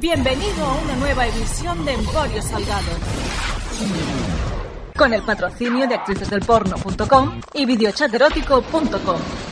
Bienvenido a una nueva edición de Emporio Salgado. Con el patrocinio de actricesdelporno.com y videochaterótico.com.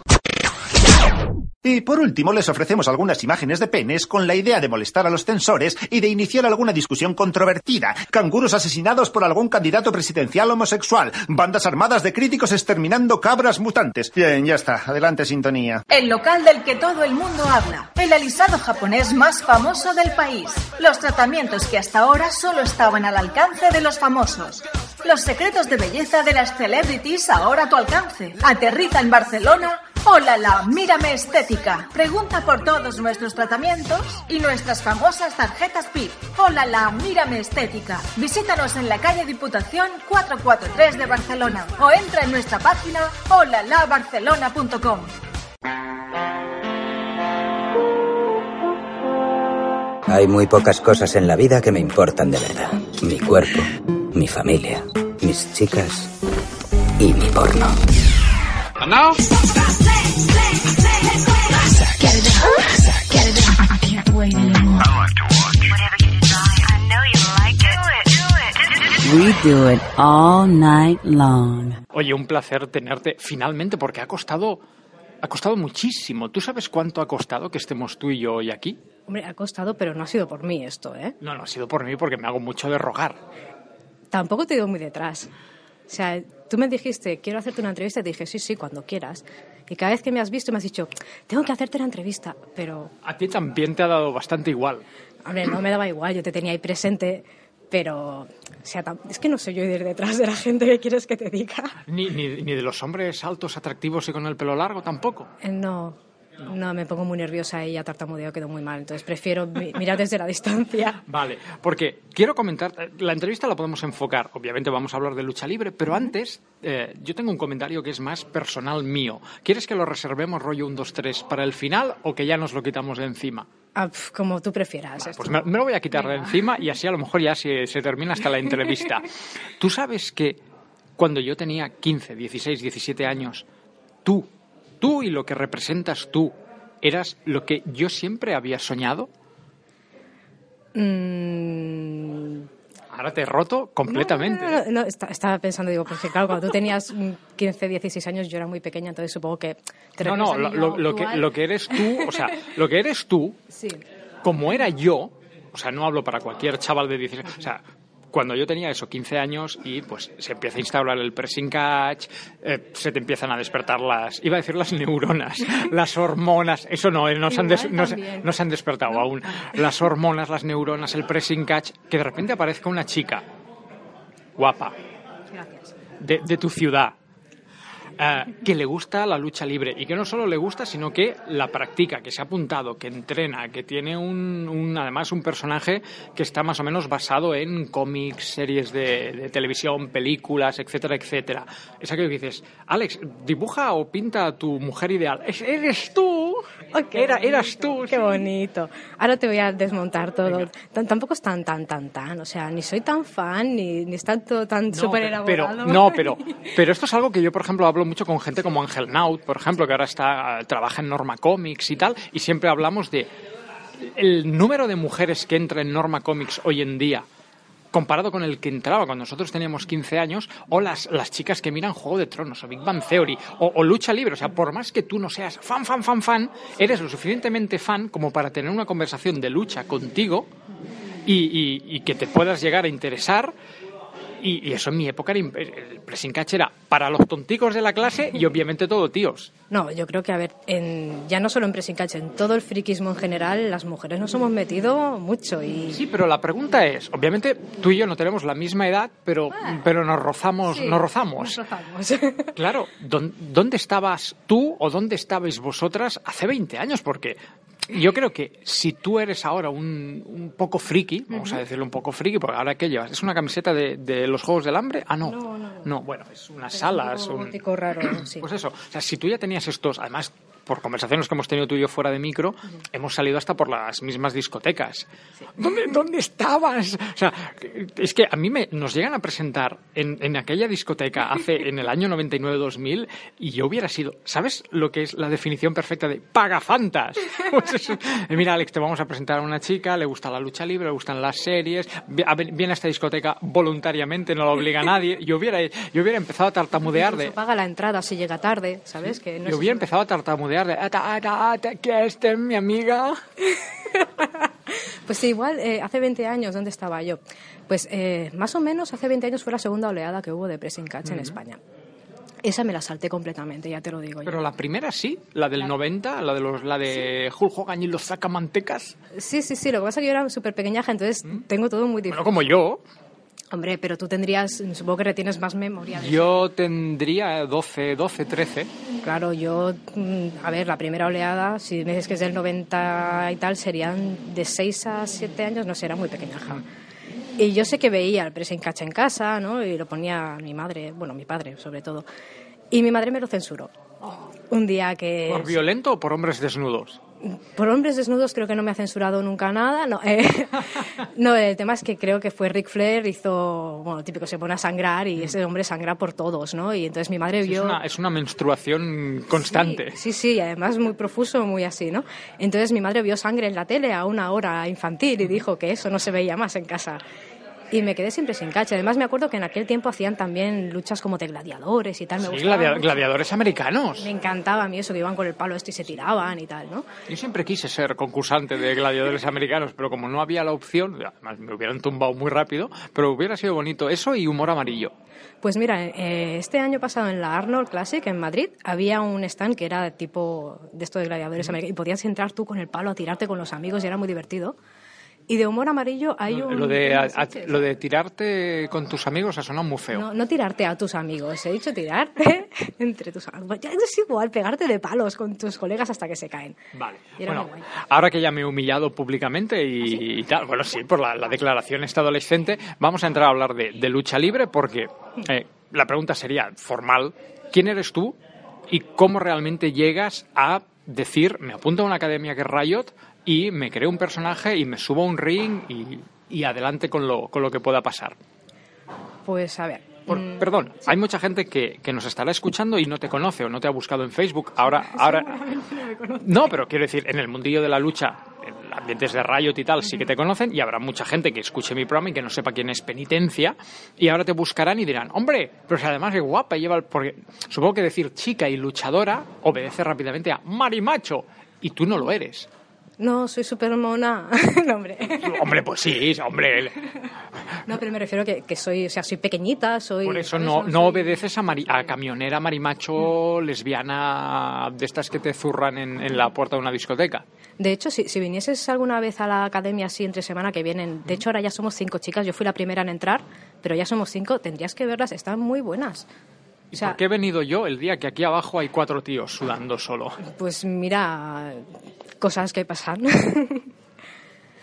Y por último, les ofrecemos algunas imágenes de penes con la idea de molestar a los censores y de iniciar alguna discusión controvertida. Canguros asesinados por algún candidato presidencial homosexual. Bandas armadas de críticos exterminando cabras mutantes. Bien, ya está. Adelante, sintonía. El local del que todo el mundo habla. El alisado japonés más famoso del país. Los tratamientos que hasta ahora solo estaban al alcance de los famosos. Los secretos de belleza de las celebrities ahora a tu alcance. Aterriza en Barcelona. Hola la, mírame estética. Pregunta por todos nuestros tratamientos y nuestras famosas tarjetas PIP. Hola la, mírame estética. Visítanos en la calle Diputación 443 de Barcelona o entra en nuestra página holalabarcelona.com. Hay muy pocas cosas en la vida que me importan de verdad. Mi cuerpo, mi familia, mis chicas y mi porno. And now? We do it all night long. Oye, un placer tenerte finalmente porque ha costado ha costado muchísimo. ¿Tú sabes cuánto ha costado que estemos tú y yo hoy aquí? Hombre, ha costado, pero no ha sido por mí esto, ¿eh? No, no ha sido por mí porque me hago mucho de rogar. Tampoco te he ido muy detrás. O sea, tú me dijiste, quiero hacerte una entrevista, y te dije, sí, sí, cuando quieras. Y cada vez que me has visto me has dicho, tengo que hacerte la entrevista, pero, A ti también te ha dado bastante igual. hombre, no me daba igual, yo te tenía ahí presente, pero, o sea, es que no soy yo ir detrás de la gente que quieres que te diga. Ni, ni, ni de los hombres altos, atractivos y con el pelo largo tampoco. Eh, No, no, me pongo muy nerviosa y a tartamudeo quedo muy mal, entonces prefiero mi- mirar desde la distancia. Vale, porque quiero comentar, la entrevista la podemos enfocar, obviamente vamos a hablar de lucha libre, pero antes eh, yo tengo un comentario que es más personal mío. ¿Quieres que lo reservemos rollo 1, 2, 3 para el final o que ya nos lo quitamos de encima? Ah, como tú prefieras. Pues me, me lo voy a quitar de encima y así a lo mejor ya se, se termina hasta la entrevista. Tú sabes que cuando yo tenía 15, 16, 17 años, tú, tú y lo que representas tú, eras lo que yo siempre había soñado. Mm, Ahora te he roto completamente. No, no, no, no, esta- estaba pensando, digo, porque claro, cuando tú tenías mm, 15, 16 años, yo era muy pequeña, entonces supongo que te No, no, lo, que, lo que eres tú, o sea, lo que eres tú, Sí. como era yo, o sea, no hablo para cualquier chaval de 16, o sea, cuando yo tenía eso, 15 años, y pues se empieza a instaurar el pressing catch, eh, se te empiezan a despertar las, iba a decir las neuronas, las hormonas, eso no, eh, no, se han, des- no se- no se han despertado aún, las hormonas, las neuronas, el pressing catch, que de repente aparezca una chica guapa, Gracias. de, de tu ciudad eh, que le gusta la lucha libre y que no solo le gusta sino que la practica que se ha apuntado que entrena que tiene un, un- además un personaje que está más o menos basado en cómics series de, de televisión películas etcétera etcétera es aquello que dices Alex dibuja o pinta a tu mujer ideal Es- eres tú Era, eras tú Qué sí. bonito. Ahora te voy a desmontar todo. Tampoco es tan, tan, tan, tan. O sea, ni soy tan fan, ni, ni está todo tan No, súper pero, pero- elaborado. no, pero, pero esto es algo que yo, por ejemplo, hablo mucho con gente como Ángel Naut, por ejemplo, que ahora está trabaja en Norma Comics y tal, y siempre hablamos de el número de mujeres que entra en Norma Comics hoy en día comparado con el que entraba cuando nosotros teníamos 15 años, o las, las chicas que miran Juego de Tronos, o Big Bang Theory, o, Lucha Libre. O sea, por más que tú no seas fan, fan, fan, fan, eres lo suficientemente fan como para tener una conversación de lucha contigo y- y que te puedas llegar a interesar. Y, y eso en mi época era, el pressing catch era para los tonticos de la clase y obviamente todo tíos. No, yo creo que, a ver, en, ya no solo en Pressing Catch, en todo el friquismo en general, las mujeres nos hemos metido mucho y... Sí, pero la pregunta es, obviamente tú y yo no tenemos la misma edad, pero, pero nos rozamos, Ah. Sí, nos rozamos. nos rozamos. Claro, ¿dón- ¿dónde estabas tú o dónde estabais vosotras hace 20 años? Porque yo creo que si tú eres ahora un, un poco friki, vamos a decirlo un poco friki, porque ahora ¿qué llevas? ¿Es una camiseta de, de los Juegos del Hambre? Ah, no. No, no. No, bueno, es unas salas. Un un- gótico raro, sí. Pues eso, o sea, si tú ya tenías estos, además por conversaciones que hemos tenido tú y yo fuera de micro, hemos salido hasta por las mismas discotecas. ¿Dónde, ¿Dónde estabas? O sea, es que a mí me, nos llegan a presentar en, en aquella discoteca hace en el año 99-2000 y yo hubiera sido, ¿sabes lo que es la definición perfecta de pagafantas? Pues eh, mira, Alex, te vamos a presentar a una chica, le gusta la lucha libre, le gustan las series, viene a esta discoteca voluntariamente, no la obliga a nadie. Yo hubiera, yo hubiera empezado a tartamudear de, paga la entrada si llega tarde, ¿sabes? Que no yo hubiera empezado a tartamudear de, "Ata, ata, ata, que esta es mi amiga. Pues sí, igual eh, hace 20 años, ¿dónde estaba yo? Pues eh, más o menos hace 20 años fue la segunda oleada que hubo de pressing catch en España. Esa me la salté completamente, ya te lo digo yo. Pero la primera sí, la del 90, la de los, la de Hulk Hogan y los sacamantecas. Sí, sí, sí, lo que pasa es que yo era súper pequeñaja, entonces tengo todo muy Bueno, difícil. como yo, Hombre, pero tú tendrías, supongo que retienes más memoria. de yo tendría 12, 12, 13. Claro, yo, mm, a ver, la primera oleada, si me dices que es del 90 y tal, serían de 6 a 7 años, no sé, era muy pequeñaja. Y yo sé que veía el pressing catch en casa, ¿no? Y lo ponía mi madre, bueno, mi padre sobre todo. Y mi madre me lo censuró. Un día que... ¿Por violento o por hombres desnudos? Por hombres desnudos creo que no me ha censurado nunca nada. No, eh, no, el tema es que creo que fue Ric Flair, hizo, bueno, típico, se pone a sangrar y ese hombre sangra por todos, ¿no? Y entonces mi madre vio... una, es una menstruación constante. Sí, sí, sí, y además muy profuso, muy así, ¿no? Entonces mi madre vio sangre en la tele a una hora infantil y dijo que eso no se veía más en casa. Y me quedé siempre sin cacha. Además me acuerdo que en aquel tiempo hacían también luchas como de gladiadores y tal. Me Sí, gladiadores americanos. Me encantaba a mí eso, que iban con el palo este y se tiraban y tal, ¿no? Yo siempre quise ser concursante de gladiadores americanos, pero como no había la opción, además me hubieran tumbado muy rápido, pero hubiera sido bonito eso y humor amarillo. Pues mira, eh, este año pasado en la Arnold Classic en Madrid había un stand que era tipo de esto de gladiadores americanos y podías entrar tú con el palo a tirarte con los amigos y era muy divertido. Y de humor amarillo hay un... Lo de, a- a- lo de tirarte con tus amigos ha sonado muy feo. No, no tirarte a tus amigos, he dicho tirarte entre tus amigos. Ya es igual, pegarte de palos con tus colegas hasta que se caen. Vale. Bueno, ahora que ya me he humillado públicamente y, y tal, bueno, sí, por la, la declaración esta adolescente, vamos a entrar a hablar de, de lucha libre porque eh, la pregunta sería formal, ¿quién eres tú y cómo realmente llegas a decir, me apunto a una academia que es Riot y me creo un personaje y me subo a un ring y, y adelante con lo, con lo que pueda pasar? Pues a ver. Por- mm, perdón, hay mucha gente que, que nos estará escuchando y no te conoce o no te ha buscado en Facebook. Ahora, ahora, no, pero quiero decir, en el mundillo de la lucha, en ambientes de Riot y tal, sí que te conocen y habrá mucha gente que escuche mi programa y que no sepa quién es Penitencia y ahora te buscarán y dirán, hombre, pero si además es guapa y lleva, el-". porque supongo que decir chica y luchadora obedece rápidamente a marimacho y tú no lo eres. No, soy súper mona. no, hombre. Hombre, pues sí, hombre, No, pero me refiero que, que soy, o sea, soy pequeñita, soy... Por eso no, no soy- obedeces a, mari- a camionera, marimacho, lesbiana, de estas que te zurran en, en la puerta de una discoteca. De hecho, si, si vinieses alguna vez a la academia así entre semana que vienen, de hecho ahora ya somos cinco chicas, yo fui la primera en entrar, pero ya somos cinco, tendrías que verlas, están muy buenas. ¿Y O sea, por qué he venido yo el día que aquí abajo hay cuatro tíos sudando solo? pues mira, cosas que pasan.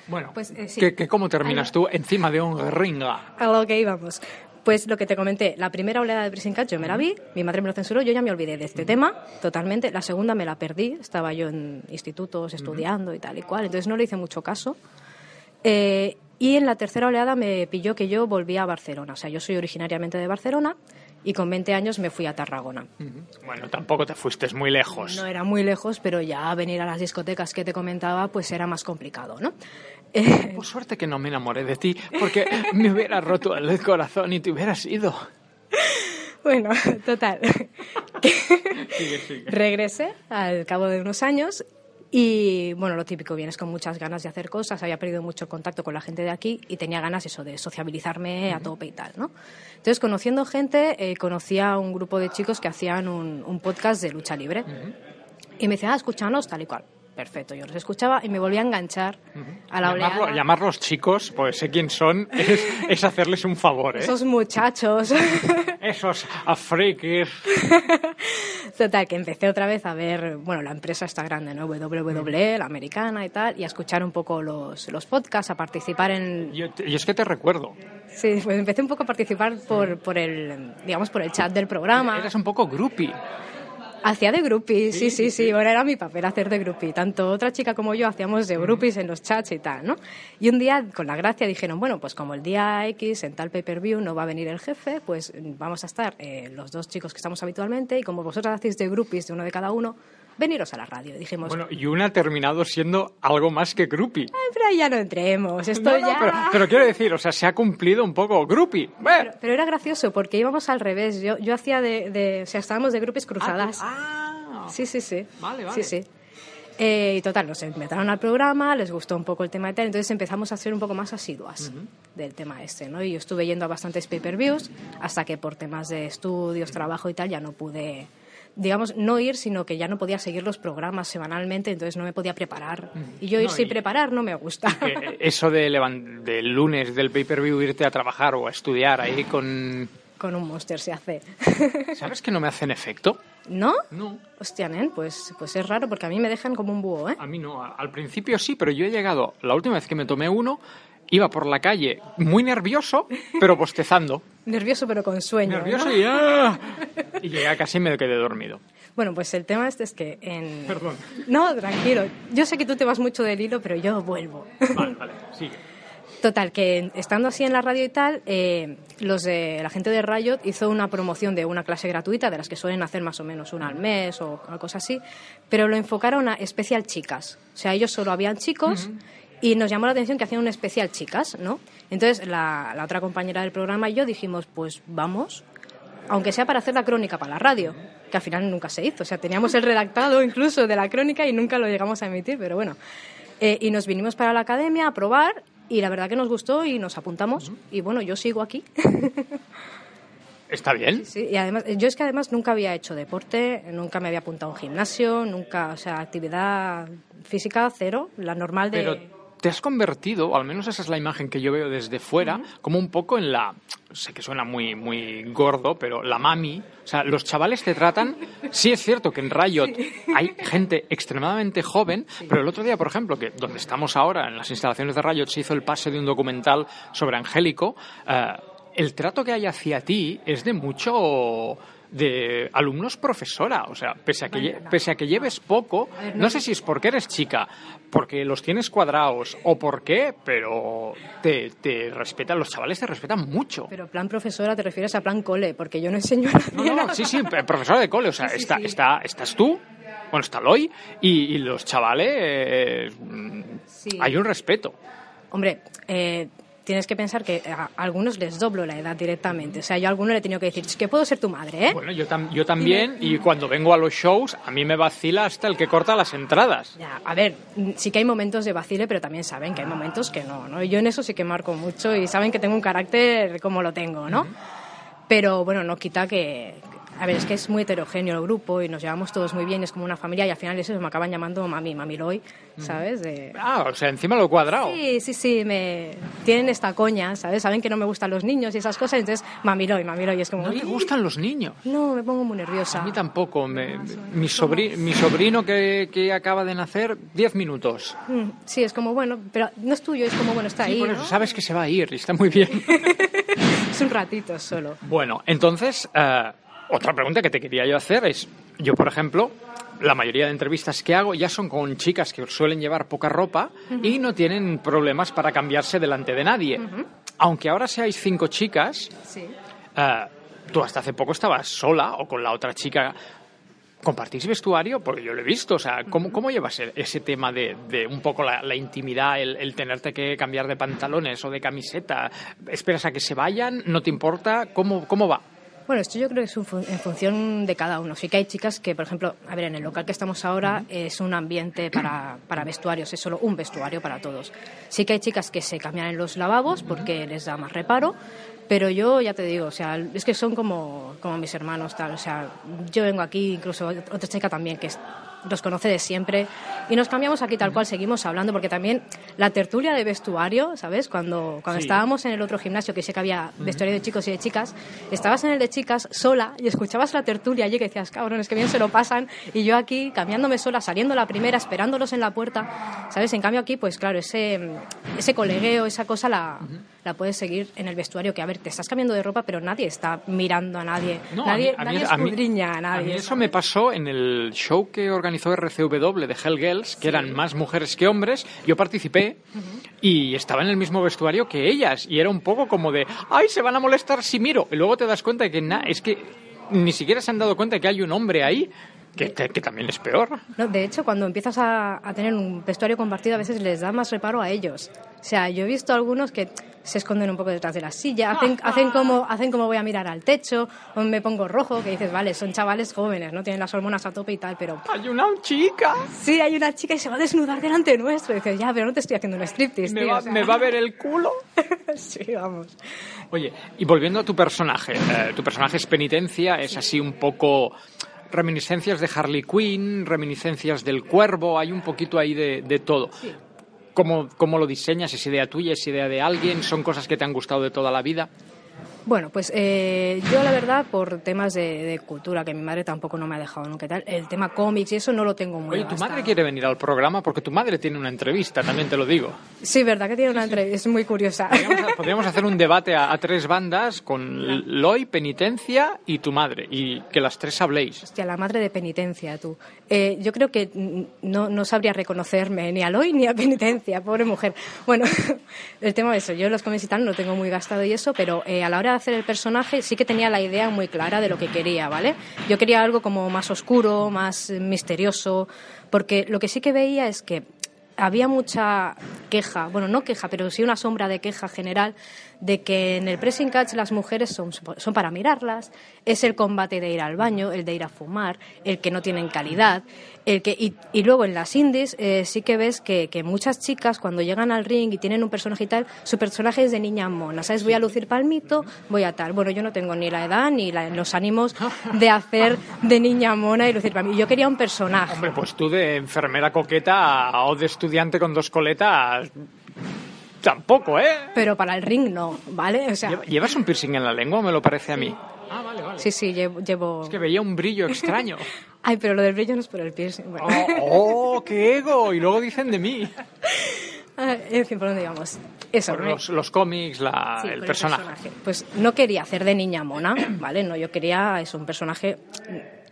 Bueno, Pues, eh, sí. ¿qué- qué- cómo terminas tú encima de un ringa? a lo que íbamos. Pues lo que te comenté, la primera oleada de Pressing Catch yo me la vi, mi madre me lo censuró, yo ya me olvidé de este tema totalmente. La segunda me la perdí, estaba yo en institutos estudiando y tal y cual, entonces no le hice mucho caso. Eh, y en la tercera oleada me pilló que yo volvía a Barcelona, o sea, yo soy originariamente de Barcelona y con 20 años me fui a Tarragona. Bueno, tampoco te fuiste muy lejos. No era muy lejos, pero ya venir a las discotecas que te comentaba pues era más complicado, ¿no? Eh, Por suerte que no me enamoré de ti, porque me hubiera roto el corazón y te hubieras ido. Bueno, total. Regresé al cabo de unos años y, bueno, lo típico, vienes con muchas ganas de hacer cosas, había perdido mucho contacto con la gente de aquí y tenía ganas eso de sociabilizarme a tope y tal, ¿no? Entonces, conociendo gente, eh, conocí a un grupo de chicos que hacían un, un podcast de lucha libre y me decían, ah, escúchanos, tal y cual. Perfecto, yo los escuchaba y me volví a enganchar a la Llamarlo- oleada. llamarlos chicos, pues sé quién son, es, es hacerles un favor, ¿eh? Esos muchachos. Esos afrikis. Total, que empecé otra vez a ver, bueno, la empresa está grande, ¿no? WWE, la americana y tal, y a escuchar un poco los, los podcasts, a participar en... Yo, te- yo es que te recuerdo. Sí, pues empecé un poco a participar por, por el, digamos, por el chat del programa. Eres un poco groupie. Hacía de groupie, sí, sí, sí, Bueno, era mi papel hacer de groupie. Tanto otra chica como yo hacíamos de groupies en los chats y tal, ¿no? Y un día, con la gracia, dijeron, bueno, pues como el día X en tal pay-per-view no va a venir el jefe, pues vamos a estar eh, los dos chicos que estamos habitualmente y como vosotros hacéis de groupies de uno de cada uno, veniros a la radio. Dijimos, Bueno, y una ha terminado siendo algo más que groupie. "Ay, pero ahí ya no entremos, esto No, no, ya... pero, pero quiero decir, o sea, se ha cumplido un poco groupie. Pero, pero era gracioso porque íbamos al revés. Yo, yo hacía de, de- O sea, estábamos de grupos cruzadas. Ah, Sí, sí, sí. Vale, Sí, vale. sí. Eh, y total, nos invitaron al programa, les gustó un poco el tema y tal, entonces empezamos a ser un poco más asiduas del tema este, ¿no? Y yo estuve yendo a bastantes pay-per-views hasta que por temas de estudios, trabajo y tal ya no pude, digamos, no ir, sino que ya no podía seguir los programas semanalmente, entonces no me podía preparar. Y yo ir No, sin preparar no me gusta. eso de del lunes del pay-per-view irte a trabajar o a estudiar ahí con... Con un monster se hace. ¿Sabes que no me hacen efecto? ¿No? No. Hostia, nen, pues, pues es raro porque a mí me dejan como un búho, ¿eh? A mí no, al principio sí, pero yo he llegado, la última vez que me tomé uno, iba por la calle muy nervioso, pero bostezando. Nervioso pero con sueño. Nervioso ¿no? y ¡ah! Y llegué a casa y me quedé dormido. Bueno, pues el tema este es que en... Perdón. No, tranquilo. Yo sé que tú te vas mucho del hilo, pero yo vuelvo. Vale, vale, sigue. Total, que estando así en la radio y tal, eh, los de, la gente de Riot hizo una promoción de una clase gratuita, de las que suelen hacer más o menos una al mes o una cosa así, pero lo enfocaron a especial chicas. O sea, ellos solo habían chicos y nos llamó la atención que hacían un especial chicas, ¿no? Entonces, la, la otra compañera del programa y yo dijimos, pues vamos, aunque sea para hacer la crónica para la radio, que al final nunca se hizo. O sea, teníamos el redactado incluso de la crónica y nunca lo llegamos a emitir, pero bueno. Eh, y nos vinimos para la academia a probar y la verdad que nos gustó y nos apuntamos. Y bueno, yo sigo aquí. ¿Está bien? Sí, y además, yo es que además nunca había hecho deporte, nunca me había apuntado a un gimnasio, nunca, o sea, actividad física cero, la normal de... Pero te has convertido, o al menos esa es la imagen que yo veo desde fuera, como un poco en la. Sé que suena muy, muy gordo, pero la mami. O sea, los chavales te tratan. Sí, es cierto que en Riot hay gente extremadamente joven, pero el otro día, por ejemplo, que donde estamos ahora, en las instalaciones de Riot, se hizo el pase de un documental sobre Angélico. eh, el trato que hay hacia ti es de mucho de alumnos profesora, o sea, pese a que, lle- pese a que lleves poco, no sé si es porque eres chica, porque los tienes cuadrados o por qué, pero te, te respetan, los chavales te respetan mucho. Pero plan profesora te refieres a plan cole, porque yo no enseño a No, no, nada. sí, sí, pe- profesora de cole, o sea, Sí, sí, está, sí. Está, estás tú, bueno, está Loy, y, y los chavales, eh, mm, Sí. hay un respeto. Hombre, eh, tienes que pensar que a algunos les doblo la edad directamente. O sea, yo a alguno le he tenido que decir, "Es que puedo ser tu madre, ¿eh? Bueno, yo, tam- yo también, y cuando vengo a los shows, a mí me vacila hasta el que corta las entradas. Ya, a ver, sí que hay momentos de vacile, pero también saben que hay momentos que no, ¿no? Yo en eso sí que marco mucho y saben que tengo un carácter como lo tengo, ¿no? Pero bueno, no quita que... A ver, es que es muy heterogéneo el grupo y nos llevamos todos muy bien, es como una familia y al final eso me acaban llamando mami, mami Loy, ¿sabes? De- Ah, o sea, encima lo he cuadrado. Sí, sí, sí, me tienen esta coña, ¿sabes? Saben que no me gustan los niños y esas cosas, entonces mami Loy, mami Loy, es como... No te gustan los niños. No, me pongo muy nerviosa. A mí tampoco. me- mi, sobri- mi sobrino que, que acaba de nacer, 10 minutos. Mm, Sí, es como, bueno, pero no es tuyo, es como, bueno, está Sí, ahí, por ¿no? eso sabes que se va a ir y está muy bien. Es un ratito solo. bueno, entonces, eh, otra pregunta que te quería yo hacer es, yo por ejemplo, la mayoría de entrevistas que hago ya son con chicas que suelen llevar poca ropa y no tienen problemas para cambiarse delante de nadie. Aunque ahora seáis cinco chicas, Sí. eh, tú hasta hace poco estabas sola o con la otra chica. ¿Compartís vestuario? Porque yo lo he visto. O sea, ¿cómo, cómo llevas ese tema de, de un poco la, la intimidad, el, el tenerte que cambiar de pantalones o de camiseta? ¿Esperas a que se vayan? ¿No te importa? ¿Cómo, cómo va? Bueno, esto yo creo que es un fun- en función de cada uno. Sí que hay chicas que, por ejemplo, a ver, en el local que estamos ahora es un ambiente para, para vestuarios, es solo un vestuario para todos. Sí que hay chicas que se cambian en los lavabos porque les da más reparo, pero yo ya te digo, o sea, es que son como, como mis hermanos, tal. O sea, yo vengo aquí, incluso otra chica también que es- los conoce de siempre y nos cambiamos aquí tal cual, seguimos hablando, porque también la tertulia de vestuario, ¿sabes? Cuando, cuando Sí. estábamos en el otro gimnasio, que sé que había vestuario de chicos y de chicas, estabas en el de chicas sola y escuchabas la tertulia allí que decías, cabrones, que bien se lo pasan, y yo aquí cambiándome sola, saliendo la primera, esperándolos en la puerta, ¿sabes? En cambio aquí, pues claro, ese, ese colegueo, esa cosa la, la puedes seguir en el vestuario, que a ver, te estás cambiando de ropa, pero nadie está mirando a nadie. No, nadie a mí- a mí- nadie a mí- escudriña a nadie. A eso ¿sabes? me pasó en el show que organizó RCW de Hell Girls, que eran más mujeres que hombres. Yo participé y estaba en el mismo vestuario que ellas. Y era un poco como de, ¡ay, se van a molestar si miro! Y luego te das cuenta de que na- es que ni siquiera se han dado cuenta de que hay un hombre ahí, que, que- que también es peor. No, de hecho, cuando empiezas a, a tener un vestuario compartido, a veces les da más reparo a ellos. O sea, yo he visto algunos que se esconden un poco detrás de la silla, hacen, hacen, como, hacen como voy a mirar al techo, o me pongo rojo, que dices, vale, son chavales jóvenes, no tienen las hormonas a tope y tal, pero ¡Hay una chica! sí, hay una chica y se va a desnudar delante nuestro. Y dices, ya, pero no te estoy haciendo un striptease, Me tío", va, o sea. me va a ver el culo. sí, vamos. Oye, y volviendo a tu personaje, eh, tu personaje es penitencia, es así un poco reminiscencias de Harley Quinn, reminiscencias del cuervo, hay un poquito ahí de, de todo. ¿Cómo, ¿Cómo lo diseñas? ¿Es idea tuya? ¿Es idea de alguien? ¿Son cosas que te han gustado de toda la vida? Bueno, pues eh, yo la verdad, por temas de, de cultura, que mi madre tampoco no me ha dejado nunca tal, el tema cómics y eso no lo tengo muy Oye, tu madre quiere venir al programa porque tu madre tiene una entrevista, también te lo digo. Sí, verdad que tiene una entrevista, es muy curiosa. Podríamos, podríamos hacer un debate a, a tres bandas con Loy, Penitencia y tu madre, y que las tres habléis. Hostia, la madre de penitencia, tú. Eh, yo creo que no, no sabría reconocerme ni a Loy ni a penitencia, pobre mujer. Bueno, el tema de eso, yo los cómics y tal no tengo muy gastado y eso, pero eh, a la hora hacer el personaje sí que tenía la idea muy clara de lo que quería, ¿vale? Yo quería algo como más oscuro, más misterioso, porque lo que sí que veía es que había mucha queja, bueno, no queja, pero sí una sombra de queja general de que en el pressing catch las mujeres son, son para mirarlas, es el combate de ir al baño, el de ir a fumar, el que no tienen calidad, el que y, luego en las indies eh, sí que ves que, que muchas chicas cuando llegan al ring y tienen un personaje y tal, su personaje es de niña mona, ¿sabes? Voy a lucir palmito, voy a tal. Bueno, yo no tengo ni la edad ni la- los ánimos de hacer de niña mona y lucir palmito. Yo quería un personaje. Hombre, pues tú de enfermera coqueta o de estudiante con dos coletas, tampoco, ¿eh? Pero para el ring no, ¿vale? O sea, ¿Lleva- ¿Llevas un piercing en la lengua, me lo parece a mí? Ah, vale, vale. sí, sí, llevo... llevo... Es que veía un brillo extraño. Ay, pero lo del brillo no es por el piercing. Bueno. ¡Oh, oh, qué ego! Y luego dicen de mí. Ah, en fin, ¿por dónde íbamos? Eso, Por ¿no? los, los cómics, la- Sí, el por personaje. Pues no quería hacer de niña mona, ¿vale? No, yo quería es un personaje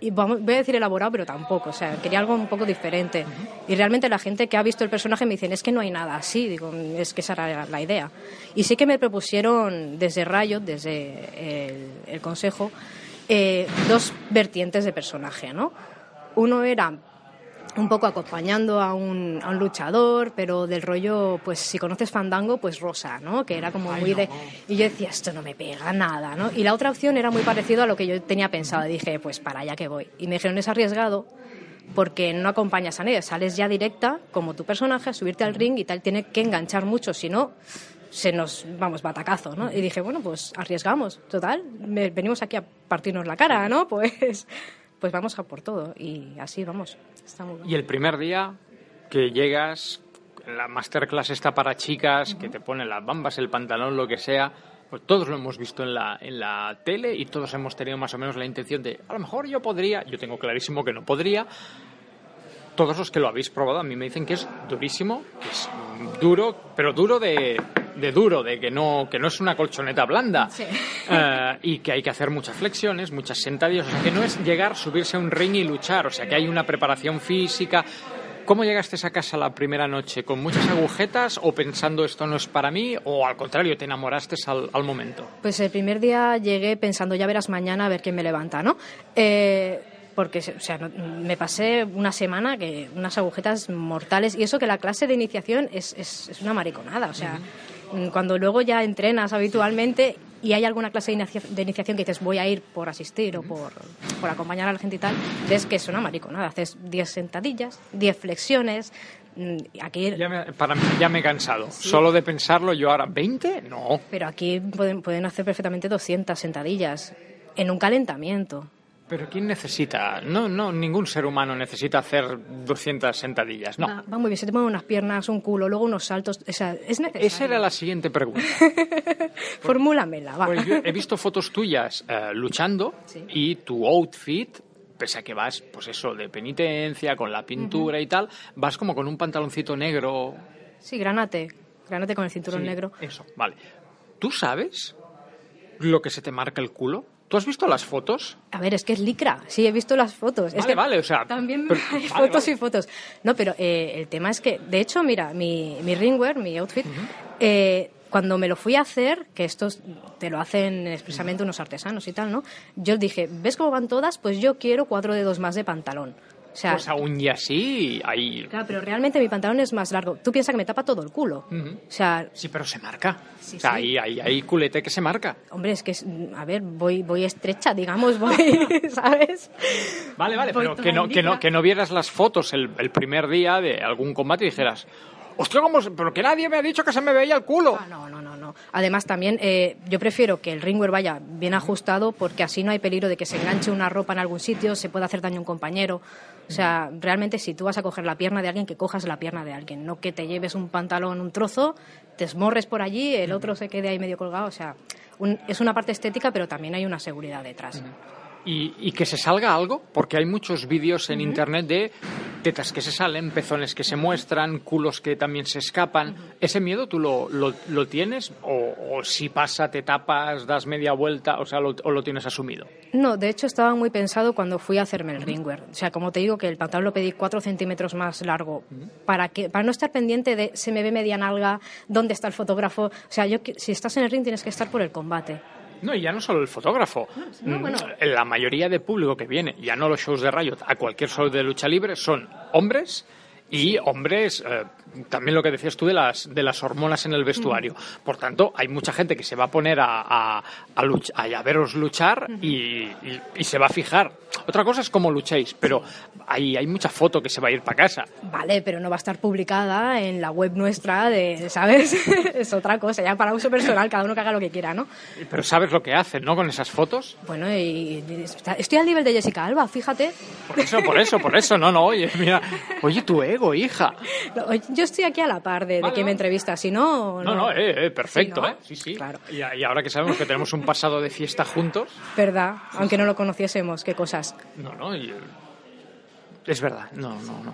y voy a decir elaborado, pero tampoco, o sea, quería algo un poco diferente. Y realmente la gente que ha visto el personaje me dicen, es que no hay nada así, digo, es que esa era la idea. Y sí que me propusieron desde Riot, desde el, el consejo, eh, dos vertientes de personaje, ¿no? Uno era un poco acompañando a un, a un luchador, pero del rollo, pues si conoces Fandango, pues Rosa, ¿no? Que era como muy de... Y yo decía, esto no me pega nada, ¿no? Y la otra opción era muy parecido a lo que yo tenía pensado. Dije, pues para allá que voy. Y me dijeron, es arriesgado porque no acompañas a nadie, sales ya directa como tu personaje a subirte al ring y tal, tiene que enganchar mucho, si no se nos, vamos, batacazo, ¿no? Y dije, bueno, pues arriesgamos, total, venimos aquí a partirnos la cara, ¿no? Pues, pues vamos a por todo y así vamos. Y el primer día que llegas, la masterclass está para chicas, que te ponen las bambas, el pantalón, lo que sea, pues todos lo hemos visto en la, en la tele y todos hemos tenido más o menos la intención de, a lo mejor yo podría, yo tengo clarísimo que no podría. Todos los que lo habéis probado a mí me dicen que es durísimo, que es duro, pero duro de, de duro, de que no, que no es una colchoneta blanda. Sí. Eh, y que hay que hacer muchas flexiones, muchas sentadillas, o sea que no es llegar, subirse a un ring y luchar, o sea que hay una preparación física. ¿Cómo llegaste a casa la primera noche? ¿Con muchas agujetas o pensando esto no es para mí? ¿O al contrario, te enamoraste al, al momento? Pues el primer día llegué pensando, ya verás mañana a ver quién me levanta, ¿no? Eh, porque, o sea, no- me pasé una semana que unas agujetas mortales y eso que la clase de iniciación es, es, es una mariconada, o sea, cuando luego ya entrenas habitualmente y hay alguna clase de iniciación que dices voy a ir por asistir o por, por acompañar a la gente y tal, ves que es una mariconada, haces 10 sentadillas, 10 flexiones, mm, aquí Ya me, para mí, ya me he cansado. Solo de pensarlo, yo ahora, ¿20? No. Pero aquí pueden, pueden hacer perfectamente 200 sentadillas en un calentamiento. Pero ¿quién necesita? No, no, ningún ser humano necesita hacer 200 sentadillas. No. Va, va muy bien, se te ponen unas piernas, un culo, luego unos saltos. O sea, es necesario. Esa era la siguiente pregunta. Formúlamela, va. Pues yo he visto fotos tuyas eh, luchando Sí. y tu outfit, pese a que vas, pues eso, de penitencia, con la pintura y tal, vas como con un pantaloncito negro. Sí, granate. Granate con el cinturón Sí, negro. Eso, vale. ¿Tú sabes lo que se te marca el culo? ¿Tú has visto las fotos? A ver, es que es licra. Sí, he visto las fotos. es Vale, que vale, o sea, También pero- hay vale, fotos vale. y fotos. No, pero eh, el tema es que, de hecho, mira, mi, mi ringwear, mi outfit, eh, cuando me lo fui a hacer, que estos te lo hacen expresamente unos artesanos y tal, ¿no? Yo dije, ¿ves cómo van todas? Pues yo quiero cuatro dedos más de pantalón. O sea, Pues aún y así, ahí... claro, pero realmente mi pantalón es más largo. Tú piensas que me tapa todo el culo. O sea, Sí, pero se marca. Sí, o sea, sí. ahí, ahí hay culete que se marca. hombre, es que, a ver, voy, voy estrecha, digamos, voy, ¿sabes? Vale, vale, Voy pero que no, que, no, que no vieras las fotos el, el primer día de algún combate y dijeras, hostia, ¿cómo se- pero que nadie me ha dicho que se me veía el culo. Ah, no, no, no, no. Además, también eh, yo prefiero que el ringwear vaya bien ajustado porque así no hay peligro de que se enganche una ropa en algún sitio, se pueda hacer daño a un compañero. O sea, realmente si tú vas a coger la pierna de alguien, que cojas la pierna de alguien, no que te lleves un pantalón, un trozo, te esmorres por allí, el otro se quede ahí medio colgado. O sea, un- es una parte estética, pero también hay una seguridad detrás. Y, y que se salga algo, porque hay muchos vídeos en internet de tetas que se salen, pezones que se muestran, culos que también se escapan. ¿Ese miedo tú lo, lo, lo tienes? O, o si pasa, te tapas, das media vuelta, o sea, lo, o lo tienes asumido? No, de hecho estaba muy pensado cuando fui a hacerme el ringwear. O sea, como te digo que el pantalón lo pedí cuatro centímetros más largo para que para no estar pendiente de se me ve media nalga, dónde está el fotógrafo. O sea, yo si estás en el ring tienes que estar por el combate. No, y ya no solo el fotógrafo. no, Mm, bueno. La mayoría de público que viene, ya no los shows de Riot, a cualquier show de lucha libre, son hombres y hombres, eh, también lo que decías tú de las, de las hormonas en el vestuario. Por tanto, hay mucha gente que se va a poner a, a, a, luch- a- veros luchar y, y- y se va a fijar. Otra cosa es cómo luchéis, pero hay, hay mucha foto que se va a ir para casa. Vale, pero no va a estar publicada en la web nuestra de, ¿sabes? es otra cosa, ya para uso personal, cada uno que haga lo que quiera, ¿no? Pero sabes lo que hacen, ¿no? Con esas fotos. Bueno, y, y estoy al nivel de Jessica Alba, fíjate. Por eso, por eso, por eso. No, no, oye, mira. Oye, tu ego, hija. No, Yo estoy aquí a la par de, de Vale, quien me vale. entrevista, si no... No, no, eh, eh, perfecto, Sí, ¿no? ¿eh? Sí, sí. Claro. Y, y ahora que sabemos que tenemos un pasado de fiesta juntos, Verdad, aunque no lo conociésemos, qué cosas. no, no, y- es verdad, no, no, no. no.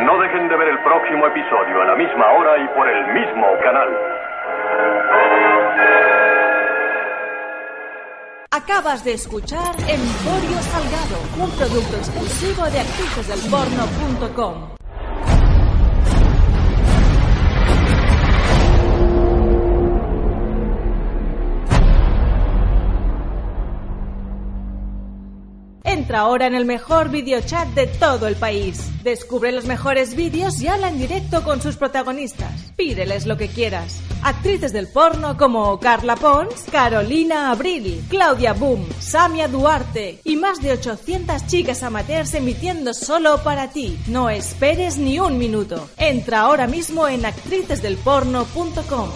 No dejen de ver el próximo episodio a la misma hora y por el mismo canal. Acabas de escuchar Emporio Salgado, un producto exclusivo de actricesdelporno.com. Entra ahora en el mejor videochat de todo el país. Descubre los mejores vídeos y habla en directo con sus protagonistas. Pídeles lo que quieras. Actrices del porno como Carla Pons, Carolina Abril, Claudia Boom, Samia Duarte y más de 800 chicas amateurs emitiendo solo para ti. No esperes ni un minuto. Entra ahora mismo en actricesdelporno.com.